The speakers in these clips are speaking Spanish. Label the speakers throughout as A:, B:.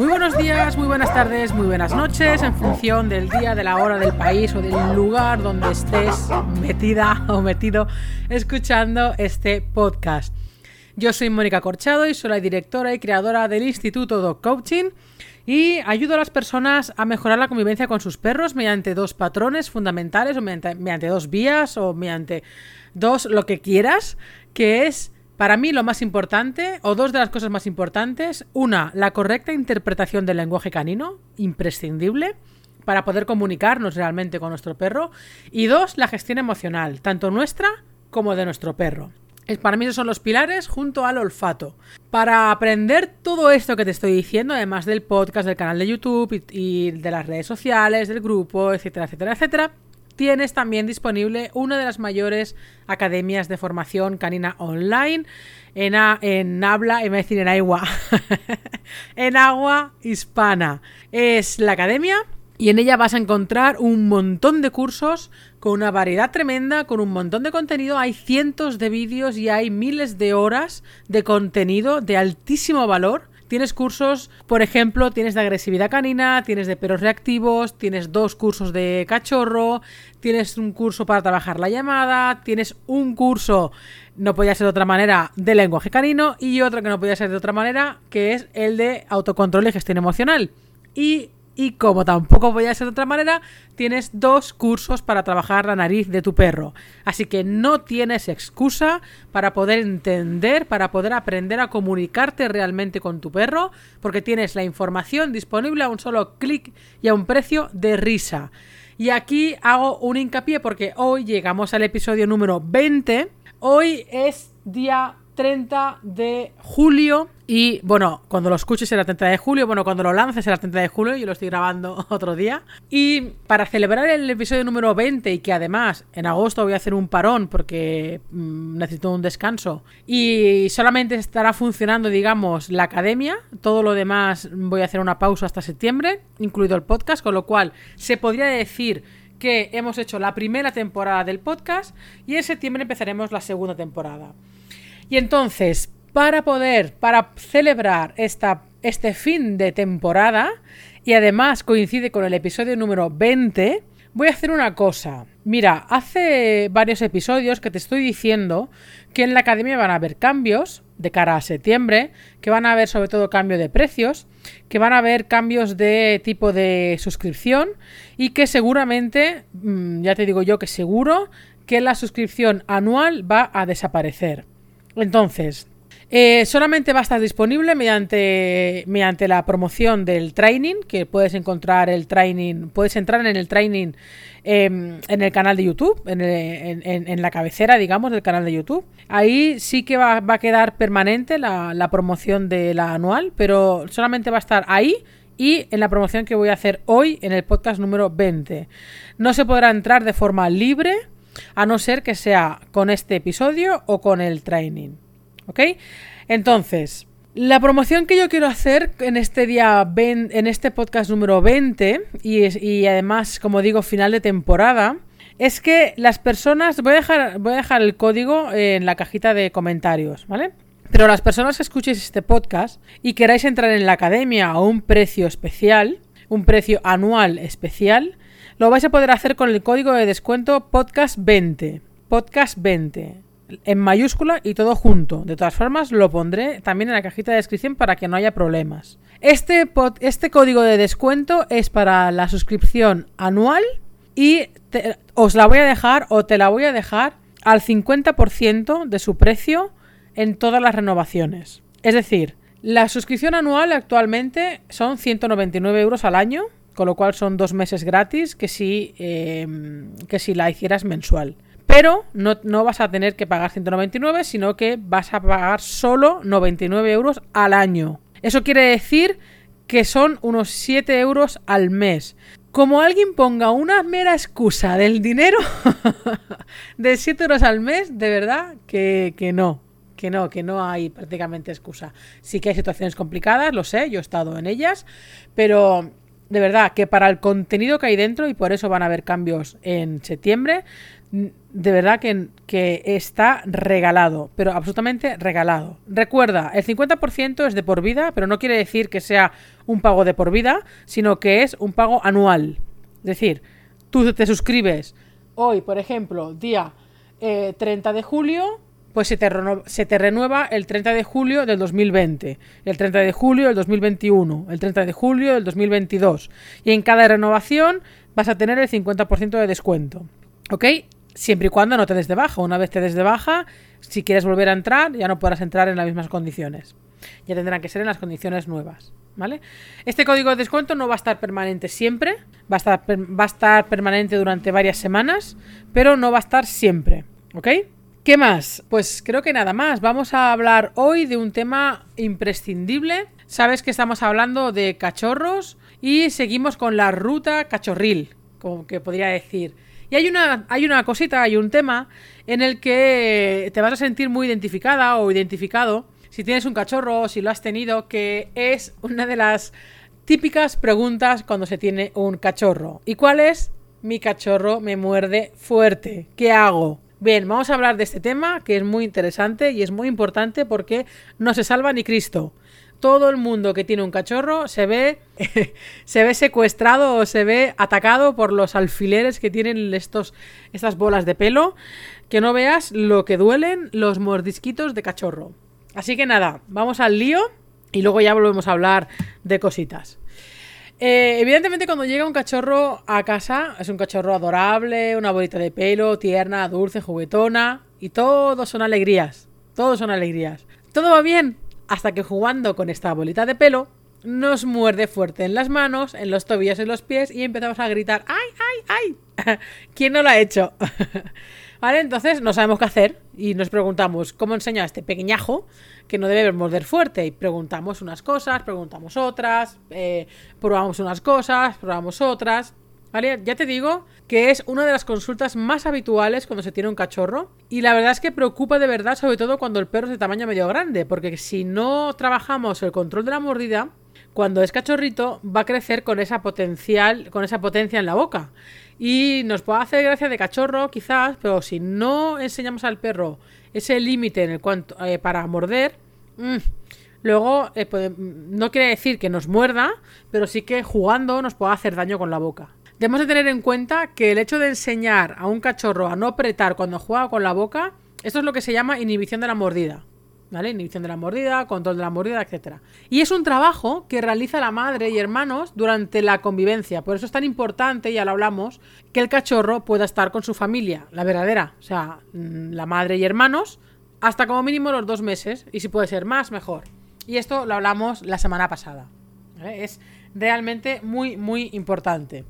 A: Muy buenos días, muy buenas tardes, muy buenas noches, en función del día, de la hora, del país o del lugar donde estés metida o metido escuchando este podcast. Yo soy Mónica Corchado y soy la directora y creadora del Instituto Dog Coaching y ayudo a las personas a mejorar la convivencia con sus perros mediante dos patrones fundamentales o mediante, mediante dos vías o mediante dos lo que quieras, que es para mí lo más importante, o dos de las cosas más importantes, una, la correcta interpretación del lenguaje canino, imprescindible, para poder comunicarnos realmente con nuestro perro, y dos, la gestión emocional, tanto nuestra como de nuestro perro. Para mí esos son los pilares junto al olfato. Para aprender todo esto que te estoy diciendo, además del podcast, del canal de YouTube y, de las redes sociales, del grupo, etcétera, etcétera, etcétera, tienes también disponible una de las mayores academias de formación canina online en, en habla, decir en agua, en agua hispana. Es la academia y en ella vas a encontrar un montón de cursos con una variedad tremenda, con un montón de contenido. Hay cientos de vídeos y hay miles de horas de contenido de altísimo valor Tienes cursos, por ejemplo, tienes de agresividad canina, tienes de perros reactivos, tienes dos cursos de cachorro, tienes un curso para trabajar la llamada, tienes un curso, no podía ser de otra manera, de lenguaje canino y otro que no podía ser de otra manera, que es el de autocontrol y gestión emocional. Y y como tampoco podía ser de otra manera, tienes dos cursos para trabajar la nariz de tu perro. Así que no tienes excusa para poder entender, para poder aprender a comunicarte realmente con tu perro, porque tienes la información disponible a un solo clic y a un precio de risa. Y aquí hago un hincapié porque hoy llegamos al episodio número 20. Hoy es día 30 de julio. Y bueno, cuando lo escuches será 30 de julio. Bueno, cuando lo lances será 30 de julio. Yo lo estoy grabando otro día. Y para celebrar el episodio número 20 y que además en agosto voy a hacer un parón porque mm, necesito un descanso. Y solamente estará funcionando, digamos, la academia. Todo lo demás voy a hacer una pausa hasta septiembre, incluido el podcast. Con lo cual se podría decir que hemos hecho la primera temporada del podcast y en septiembre empezaremos la segunda temporada. Y entonces, para poder, para celebrar este fin de temporada, y además coincide con el episodio número 20, voy a hacer una cosa. Mira, hace varios episodios que te estoy diciendo que en la academia van a haber cambios de cara a septiembre, que van a haber sobre todo cambio de precios, que van a haber cambios de tipo de suscripción y que seguramente, mm, ya te digo yo que seguro, que la suscripción anual va a desaparecer. Entonces, eh, solamente va a estar disponible mediante, mediante la promoción del training, que puedes encontrar el training, puedes entrar en el training em, en el canal de YouTube, en, la cabecera, digamos, del canal de YouTube. Ahí sí que va, a quedar permanente la, la, promoción de la anual, pero solamente va a estar ahí y en la promoción que voy a hacer hoy en el podcast número 20. No se podrá entrar de forma libre a no ser que sea con este episodio o con el training. ¿Ok? Entonces, la promoción que yo quiero hacer en este día, en este podcast número 20, y, además, como digo, final de temporada, es que las personas, voy a, dejar, voy a dejar el código en la cajita de comentarios, ¿vale? Pero las personas que escuchéis este podcast y queráis entrar en la academia a un precio especial, un precio anual especial, lo vais a poder hacer con el código de descuento podcast20. Podcast20. En mayúscula y todo junto. De todas formas, lo pondré también en la cajita de descripción para que no haya problemas. Este, este código de descuento es para la suscripción anual y os la voy a dejar o te la voy a dejar al 50% de su precio en todas las renovaciones. Es decir, la suscripción anual actualmente son 199 euros al año con lo cual son dos meses gratis que si, em, que si la hicieras mensual. Pero no, no, vas a tener que pagar 199, sino que vas a pagar solo 99 euros al año. Eso quiere decir que son unos 7 euros al mes. Como alguien ponga una mera excusa del dinero de 7 euros al mes, de verdad que, que no que no, que no hay prácticamente excusa. Sí que hay situaciones complicadas, lo sé, yo he estado en ellas, pero de verdad que para el contenido que hay dentro, y por eso van a haber cambios en septiembre, de verdad que, que, está regalado, pero absolutamente regalado. Recuerda, el 50% es de por vida, pero no quiere decir que sea un pago de por vida, sino que es un pago anual. Es decir, tú te suscribes hoy, por ejemplo, día 30 eh, de julio, pues se te, renueva el 30 de julio del 2020, el 30 de julio del 2021, el 30 de julio del 2022. Y en cada renovación vas a tener el 50% de descuento. ¿Ok? Siempre y cuando no te des de baja. Una vez te des de baja, si quieres volver a entrar, ya no podrás entrar en las mismas condiciones. Ya tendrán que ser en las condiciones nuevas. ¿Vale? Este código de descuento no va a estar permanente siempre, va a estar permanente durante varias semanas, pero no va a estar siempre. ¿Ok? ¿Qué más? Pues creo que nada más. Vamos a hablar hoy de un tema imprescindible. Sabes que estamos hablando de cachorros y seguimos con la ruta cachorril, como que podría decir. Y hay una, hay una cosita, hay un tema en el que te vas a sentir muy identificada o identificado si tienes un cachorro o si lo has tenido, que es una de las típicas preguntas cuando se tiene un cachorro. ¿Y cuál es? Mi cachorro me muerde fuerte. ¿Qué hago? Bien, vamos a hablar de este tema que es muy interesante y es muy importante porque no se salva ni Cristo todo el mundo que tiene un cachorro se ve, se ve secuestrado o se ve atacado por los alfileres que tienen estos, estas bolas de pelo. Que no veas lo que duelen los mordisquitos de cachorro. Así que nada, vamos al lío y luego ya volvemos a hablar de cositas. Eh, evidentemente cuando llega un cachorro a casa, es un cachorro adorable, una bolita de pelo, tierna, dulce, juguetona, y todos son alegrías, todos son alegrías. ¿Todo va bien? hasta que jugando con esta bolita de pelo nos muerde fuerte en las manos, en los tobillos en los pies y empezamos a gritar ¡ay, ay, ay! ¿Quién no lo ha hecho? ¿Vale? Entonces no sabemos qué hacer y nos preguntamos cómo enseña a este pequeñajo que no debe morder fuerte y preguntamos unas cosas, preguntamos otras, eh, probamos unas cosas, probamos otras ¿Vale? Ya te digo que es una de las consultas más habituales cuando se tiene un cachorro y la verdad es que preocupa de verdad sobre todo cuando el perro es de tamaño medio grande porque si no trabajamos el control de la mordida cuando es cachorrito va a crecer con esa potencial con esa potencia en la boca y nos puede hacer gracia de cachorro quizás pero si no enseñamos al perro ese límite en cuanto eh, para morder mm, luego eh, no quiere decir que nos muerda pero sí que jugando nos puede hacer daño con la boca Debemos de tener en cuenta que el hecho de enseñar a un cachorro a no apretar cuando juega con la boca, esto es lo que se llama inhibición de la mordida. ¿Vale? Inhibición de la mordida, control de la mordida, etc. Y es un trabajo que realiza la madre y hermanos durante la convivencia. Por eso es tan importante, ya lo hablamos, que el cachorro pueda estar con su familia, la verdadera. O sea, mm, la madre y hermanos, hasta como mínimo los dos meses. Y si puede ser más, mejor. Y esto lo hablamos la semana pasada. Es realmente muy, muy importante.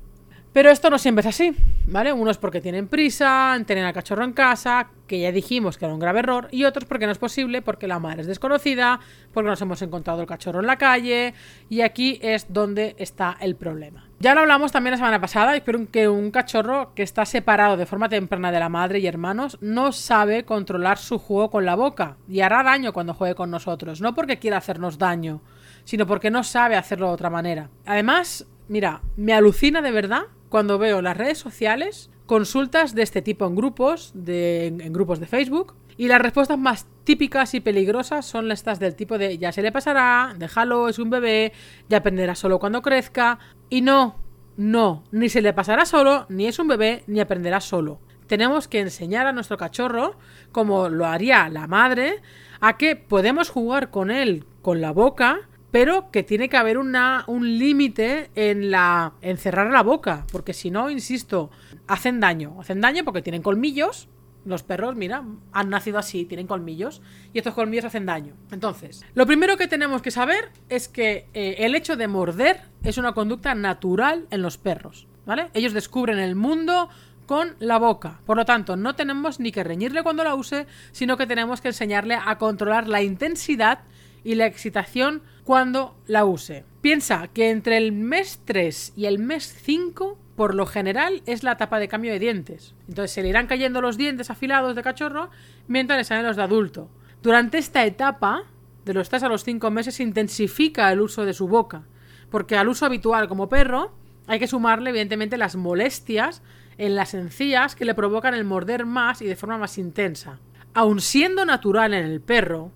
A: Pero esto no siempre es así, ¿vale? Unos porque tienen prisa en tener al cachorro en casa, que ya dijimos que era un grave error, y otros porque no es posible, porque la madre es desconocida, porque nos hemos encontrado el cachorro en la calle, y aquí es donde está el problema. Ya lo hablamos también la semana pasada, espero que un cachorro que está separado de forma temprana de la madre y hermanos no sabe controlar su juego con la boca y hará daño cuando juegue con nosotros, no porque quiera hacernos daño, sino porque no sabe hacerlo de otra manera. Además, mira, me alucina de verdad cuando veo las redes sociales consultas de este tipo en grupos, de, en grupos de Facebook, y las respuestas más típicas y peligrosas son estas del tipo de ya se le pasará, déjalo, es un bebé, ya aprenderá solo cuando crezca. Y no, no, ni se le pasará solo, ni es un bebé, ni aprenderá solo. Tenemos que enseñar a nuestro cachorro, como lo haría la madre, a que podemos jugar con él con la boca, pero que tiene que haber un límite en la en cerrar la boca, porque si no, insisto, hacen daño, hacen daño porque tienen colmillos. Los perros, mira, han nacido así, tienen colmillos y estos colmillos hacen daño. Entonces, lo primero que tenemos que saber es que eh, el hecho de morder es una conducta natural en los perros, ¿vale? Ellos descubren el mundo con la boca. Por lo tanto, no tenemos ni que reñirle cuando la use, sino que tenemos que enseñarle a controlar la intensidad y la excitación cuando la use. Piensa que entre el mes 3 y el mes 5, por lo general, es la etapa de cambio de dientes. Entonces se le irán cayendo los dientes afilados de cachorro mientras le salen los de adulto. Durante esta etapa, de los 3 a los 5 meses, se intensifica el uso de su boca. Porque al uso habitual como perro, hay que sumarle, evidentemente, las molestias en las encías que le provocan el morder más y de forma más intensa. Aun siendo natural en el perro,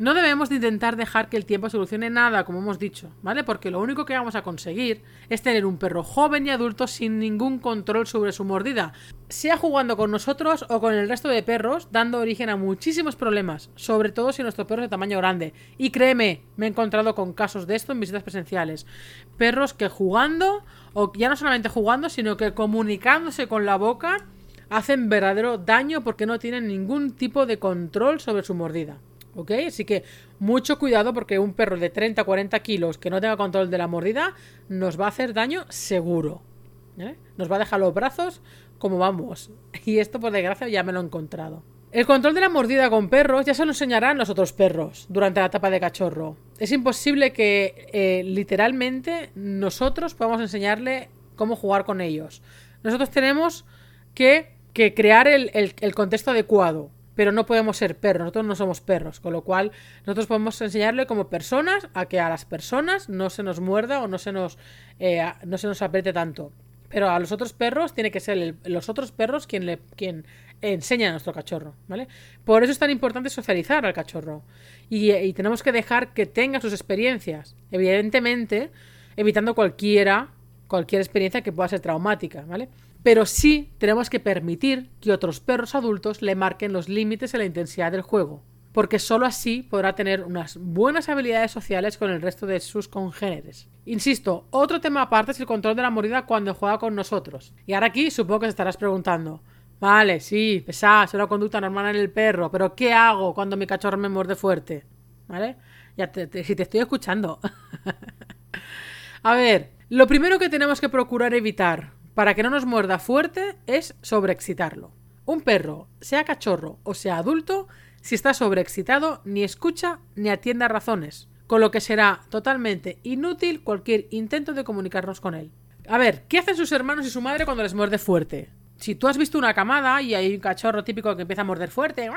A: no debemos de intentar dejar que el tiempo solucione nada, como hemos dicho, ¿vale? Porque lo único que vamos a conseguir es tener un perro joven y adulto sin ningún control sobre su mordida, sea jugando con nosotros o con el resto de perros, dando origen a muchísimos problemas, sobre todo si nuestro perro es de tamaño grande. Y créeme, me he encontrado con casos de esto en visitas presenciales. Perros que jugando, o ya no solamente jugando, sino que comunicándose con la boca, hacen verdadero daño porque no tienen ningún tipo de control sobre su mordida. ¿Ok? Así que mucho cuidado porque un perro de 30 40 kilos que no tenga control de la mordida nos va a hacer daño seguro. ¿eh? Nos va a dejar los brazos como vamos. Y esto por desgracia ya me lo he encontrado. El control de la mordida con perros ya se lo enseñarán los otros perros durante la etapa de cachorro. Es imposible que eh, literalmente nosotros podamos enseñarle cómo jugar con ellos. Nosotros tenemos que, crear el contexto adecuado pero no podemos ser perros, nosotros no somos perros, con lo cual nosotros podemos enseñarle como personas a que a las personas no se nos muerda o no se nos, eh, no se nos apriete tanto. Pero a los otros perros tiene que ser los otros perros quien, le, quien enseña a nuestro cachorro, ¿vale? Por eso es tan importante socializar al cachorro. Y, y tenemos que dejar que tenga sus experiencias. Evidentemente, evitando cualquiera, cualquier experiencia que pueda ser traumática, ¿vale? Pero sí tenemos que permitir que otros perros adultos le marquen los límites y la intensidad del juego, porque sólo así podrá tener unas buenas habilidades sociales con el resto de sus congéneres. Insisto, otro tema aparte es el control de la mordida cuando juega con nosotros. Y ahora aquí supongo que te estarás preguntando, vale, sí, pesada, es una conducta normal en el perro, pero ¿qué hago cuando mi cachorro me muerde fuerte? ¿Vale? Ya si te estoy escuchando. A ver, lo primero que tenemos que procurar evitar para que no nos muerda fuerte es sobreexcitarlo. Un perro, sea cachorro o sea adulto, si está sobreexcitado ni escucha ni atiende a razones, con lo que será totalmente inútil cualquier intento de comunicarnos con él. A ver, ¿qué hacen sus hermanos y su madre cuando les muerde fuerte? Si tú has visto una camada y hay un cachorro típico que empieza a morder fuerte,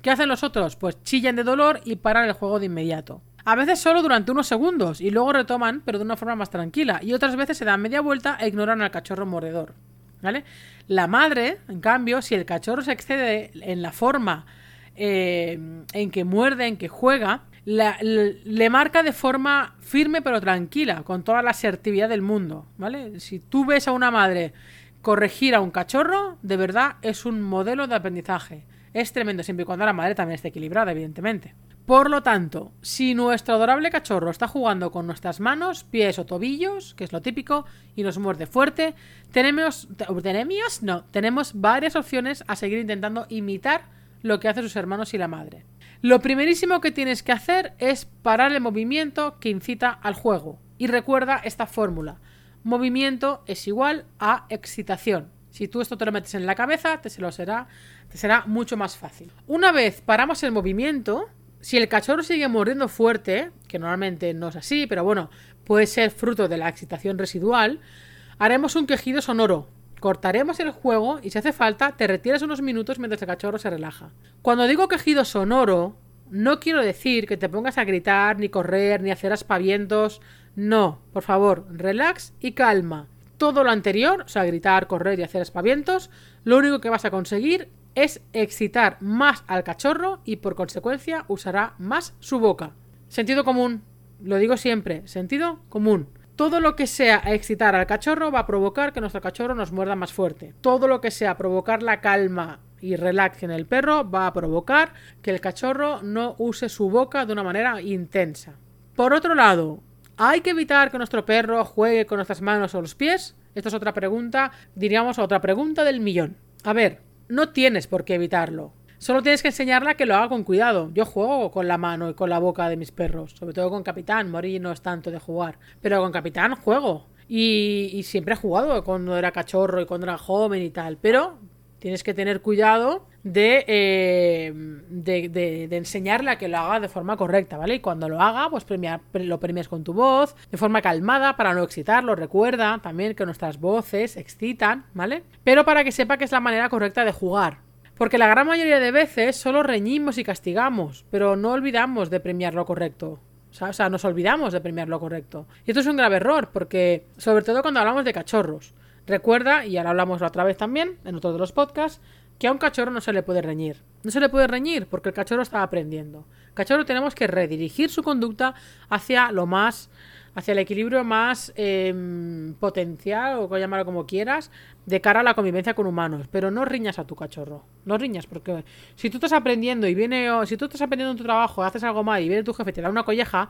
A: ¿qué hacen los otros? Pues chillan de dolor y paran el juego de inmediato. A veces solo durante unos segundos y luego retoman, pero de una forma más tranquila. Y otras veces se dan media vuelta e ignoran al cachorro mordedor. ¿Vale? La madre, en cambio, si el cachorro se excede en la forma eh, en que muerde, en que juega, le, marca de forma firme pero tranquila, con toda la asertividad del mundo. ¿Vale? Si tú ves a una madre corregir a un cachorro, de verdad es un modelo de aprendizaje. Es tremendo, siempre y cuando la madre también esté equilibrada, evidentemente. Por lo tanto, si nuestro adorable cachorro está jugando con nuestras manos, pies o tobillos, que es lo típico, y nos muerde fuerte, tenemos, tenemos, no, tenemos varias opciones a seguir intentando imitar lo que hacen sus hermanos y la madre. Lo primerísimo que tienes que hacer es parar el movimiento que incita al juego. Y recuerda esta fórmula. Movimiento es igual a excitación. Si tú esto te lo metes en la cabeza, te, lo será, te será mucho más fácil. Una vez paramos el movimiento, si el cachorro sigue mordiendo fuerte, que normalmente no es así, pero bueno, puede ser fruto de la excitación residual, haremos un quejido sonoro. Cortaremos el juego y si hace falta, te retiras unos minutos mientras el cachorro se relaja. Cuando digo quejido sonoro, no quiero decir que te pongas a gritar, ni correr, ni hacer aspavientos. No, por favor, relax y calma. Todo lo anterior, o sea, gritar, correr y hacer aspavientos, lo único que vas a conseguir es excitar más al cachorro y por consecuencia usará más su boca. Sentido común, lo digo siempre, sentido común. Todo lo que sea excitar al cachorro va a provocar que nuestro cachorro nos muerda más fuerte. Todo lo que sea provocar la calma y relax en el perro va a provocar que el cachorro no use su boca de una manera intensa. Por otro lado, ¿hay que evitar que nuestro perro juegue con nuestras manos o los pies? Esta es otra pregunta, diríamos otra pregunta del millón. A ver, no tienes por qué evitarlo. Solo tienes que enseñarle a que lo haga con cuidado. Yo juego con la mano y con la boca de mis perros, sobre todo con Capitán. Mori no es tanto de jugar, pero con Capitán juego. Y, siempre he jugado cuando era cachorro y cuando era joven y tal. Pero tienes que tener cuidado eh, de, de, enseñarle a que lo haga de forma correcta, ¿vale? Y cuando lo haga, pues lo premias con tu voz, de forma calmada, para no excitarlo. Recuerda también que nuestras voces excitan, ¿vale? Pero para que sepa que es la manera correcta de jugar. Porque la gran mayoría de veces solo reñimos y castigamos, pero no olvidamos de premiar lo correcto. O sea, nos olvidamos de premiar lo correcto. Y esto es un grave error, porque sobre todo cuando hablamos de cachorros. Recuerda, y ahora hablamos otra vez también, en otro de los podcasts, que a un cachorro no se le puede reñir. No se le puede reñir porque el cachorro está aprendiendo. Cachorro tenemos que redirigir su conducta hacia lo más, hacia el equilibrio más em, potencial, o llamarlo como quieras, de cara a la convivencia con humanos. Pero no riñas a tu cachorro. No riñas, porque si tú estás aprendiendo y viene, si tú estás aprendiendo en tu trabajo, haces algo mal y viene tu jefe y te da una colleja,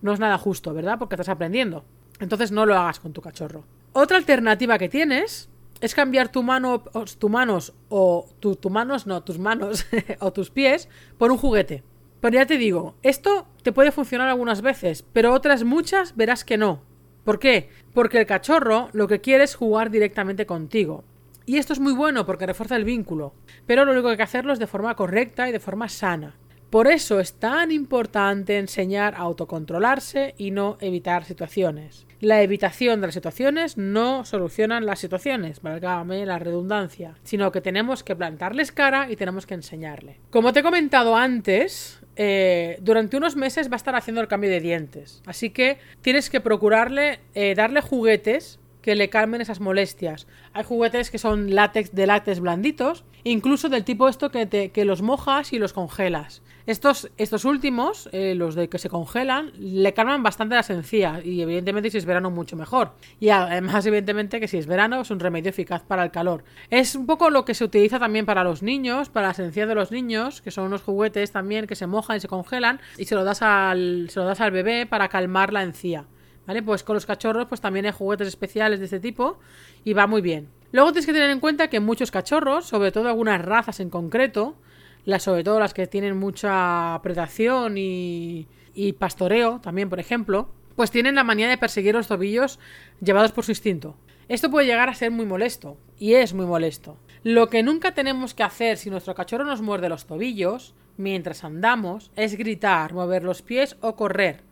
A: no es nada justo, ¿verdad? Porque estás aprendiendo. Entonces no lo hagas con tu cachorro. Otra alternativa que tienes es cambiar tu mano, tus manos o tu, manos, no, tus manos o tus pies por un juguete. Pero ya te digo, esto te puede funcionar algunas veces, pero otras muchas verás que no. ¿Por qué? Porque el cachorro lo que quiere es jugar directamente contigo. Y esto es muy bueno porque refuerza el vínculo, pero lo único que hay que hacerlo es de forma correcta y de forma sana. Por eso es tan importante enseñar a autocontrolarse y no evitar situaciones. La evitación de las situaciones no solucionan las situaciones, válgame la redundancia, sino que tenemos que plantarles cara y tenemos que enseñarle. Como te he comentado antes, eh, durante unos meses va a estar haciendo el cambio de dientes, así que tienes que procurarle eh, darle juguetes que le calmen esas molestias. Hay juguetes que son látex de látex blanditos, incluso del tipo esto que, te, que los mojas y los congelas. Estos, estos últimos, eh, los de que se congelan, le calman bastante las encías y evidentemente si es verano mucho mejor. Y además evidentemente que si es verano es un remedio eficaz para el calor. Es un poco lo que se utiliza también para los niños, para las encías de los niños, que son unos juguetes también que se mojan y se congelan y se lo das al, se lo das al bebé para calmar la encía. ¿Vale? Pues con los cachorros pues también hay juguetes especiales de este tipo y va muy bien. Luego tienes que tener en cuenta que muchos cachorros, sobre todo algunas razas en concreto, las, sobre todo las que tienen mucha predación y, y pastoreo, también, por ejemplo, pues tienen la manía de perseguir los tobillos llevados por su instinto. Esto puede llegar a ser muy molesto, y es muy molesto. Lo que nunca tenemos que hacer si nuestro cachorro nos muerde los tobillos, mientras andamos, es gritar, mover los pies o correr,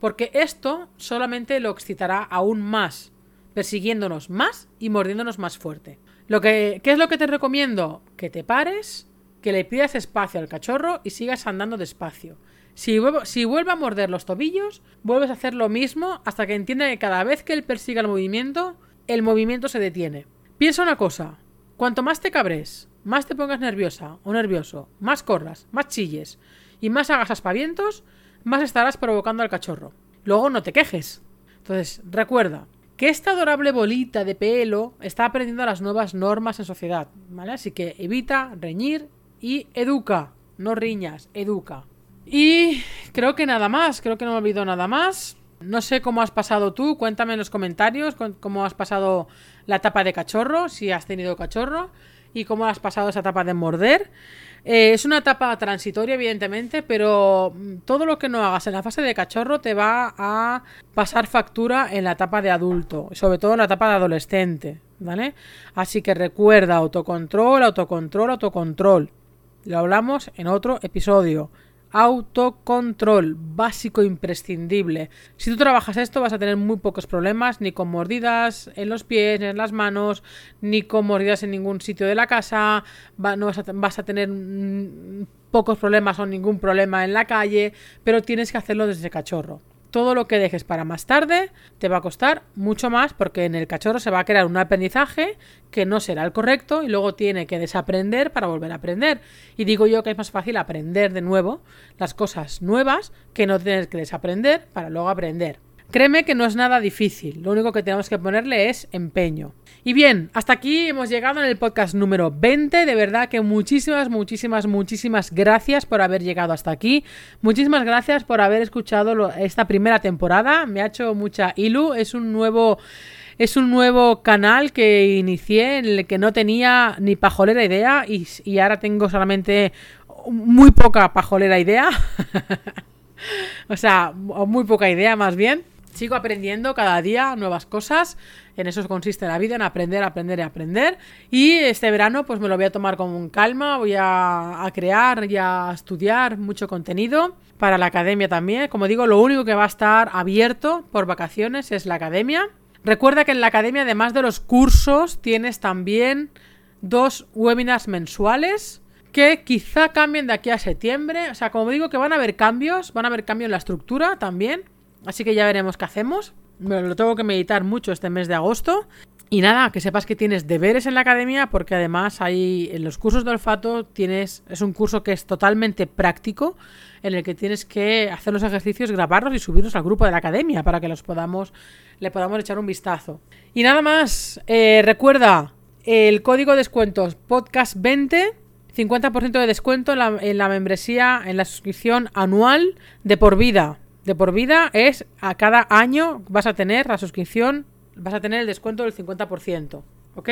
A: porque esto solamente lo excitará aún más, persiguiéndonos más y mordiéndonos más fuerte. Lo que, ¿Qué es lo que te recomiendo? Que te pares, que le pidas espacio al cachorro y sigas andando despacio. Si, si vuelve a morder los tobillos, vuelves a hacer lo mismo hasta que entienda que cada vez que él persiga el movimiento, el movimiento se detiene. Piensa una cosa, cuanto más te cabres, más te pongas nerviosa o nervioso, más corras, más chilles y más hagas aspavientos, más estarás provocando al cachorro. Luego no te quejes. Entonces, recuerda que esta adorable bolita de pelo está aprendiendo las nuevas normas en sociedad, ¿vale? Así que evita reñir y educa. No riñas, educa. Y creo que nada más, creo que no me olvido nada más. No sé cómo has pasado tú, cuéntame en los comentarios cómo has pasado la etapa de cachorro, si has tenido cachorro, y cómo has pasado esa etapa de morder. Eh, es una etapa transitoria, evidentemente, pero todo lo que no hagas en la fase de cachorro te va a pasar factura en la etapa de adulto, sobre todo en la etapa de adolescente, ¿vale? Así que recuerda autocontrol, autocontrol, autocontrol. Lo hablamos en otro episodio. Autocontrol, básico imprescindible. Si tú trabajas esto vas a tener muy pocos problemas, ni con mordidas en los pies, ni en las manos, ni con mordidas en ningún sitio de la casa, no vas a, vas a tener mm, pocos problemas o ningún problema en la calle, pero tienes que hacerlo desde cachorro todo lo que dejes para más tarde te va a costar mucho más porque en el cachorro se va a crear un aprendizaje que no será el correcto y luego tiene que desaprender para volver a aprender. Y digo yo que es más fácil aprender de nuevo las cosas nuevas que no tener que desaprender para luego aprender. Créeme que no es nada difícil, lo único que tenemos que ponerle es empeño. Y bien, hasta aquí hemos llegado en el podcast número 20. De verdad que muchísimas, muchísimas, muchísimas gracias por haber llegado hasta aquí. Muchísimas gracias por haber escuchado esta primera temporada. Me ha hecho mucha ilu. Es un nuevo es un nuevo canal que inicié en el que no tenía ni pajolera idea y, y ahora tengo solamente muy poca pajolera idea. o sea, muy poca idea más bien. Sigo aprendiendo cada día nuevas cosas. En eso consiste la vida, en aprender, aprender y aprender. Y este verano pues me lo voy a tomar con calma, voy a, crear y a estudiar mucho contenido para la academia también. Como digo, lo único que va a estar abierto por vacaciones es la academia. Recuerda que en la academia, además de los cursos, tienes también dos webinars mensuales que quizá cambien de aquí a septiembre. O sea, como digo que van a haber cambios, van a haber cambios en la estructura también. Así que ya veremos qué hacemos. Me lo tengo que meditar mucho este mes de agosto. Y nada, que sepas que tienes deberes en la academia porque además hay en los cursos de olfato tienes es un curso que es totalmente práctico en el que tienes que hacer los ejercicios, grabarlos y subirlos al grupo de la academia para que los podamos le podamos echar un vistazo. Y nada más, eh, recuerda el código de descuentos podcast 20 50% de descuento en la membresía, en la suscripción anual de por vida. De por vida es a cada año vas a tener la suscripción vas a tener el descuento del 50%. ¿Ok?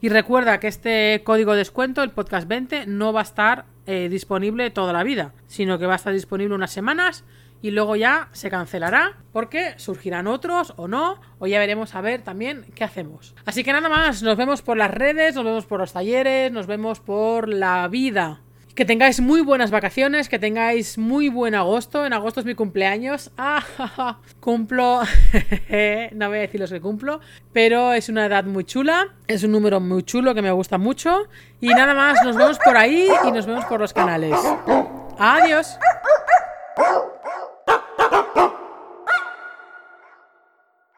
A: Y recuerda que este código de descuento, el podcast 20, no va a estar eh, disponible toda la vida, sino que va a estar disponible unas semanas y luego ya se cancelará porque surgirán otros o no, o ya veremos a ver también qué hacemos. Así que nada más, nos vemos por las redes, nos vemos por los talleres, nos vemos por la vida que tengáis muy buenas vacaciones, que tengáis muy buen agosto. En agosto es mi cumpleaños. Ah, cumplo. no voy a decir los que cumplo, pero es una edad muy chula. Es un número muy chulo que me gusta mucho. Y nada más, nos vemos por ahí y nos vemos por los canales. Adiós.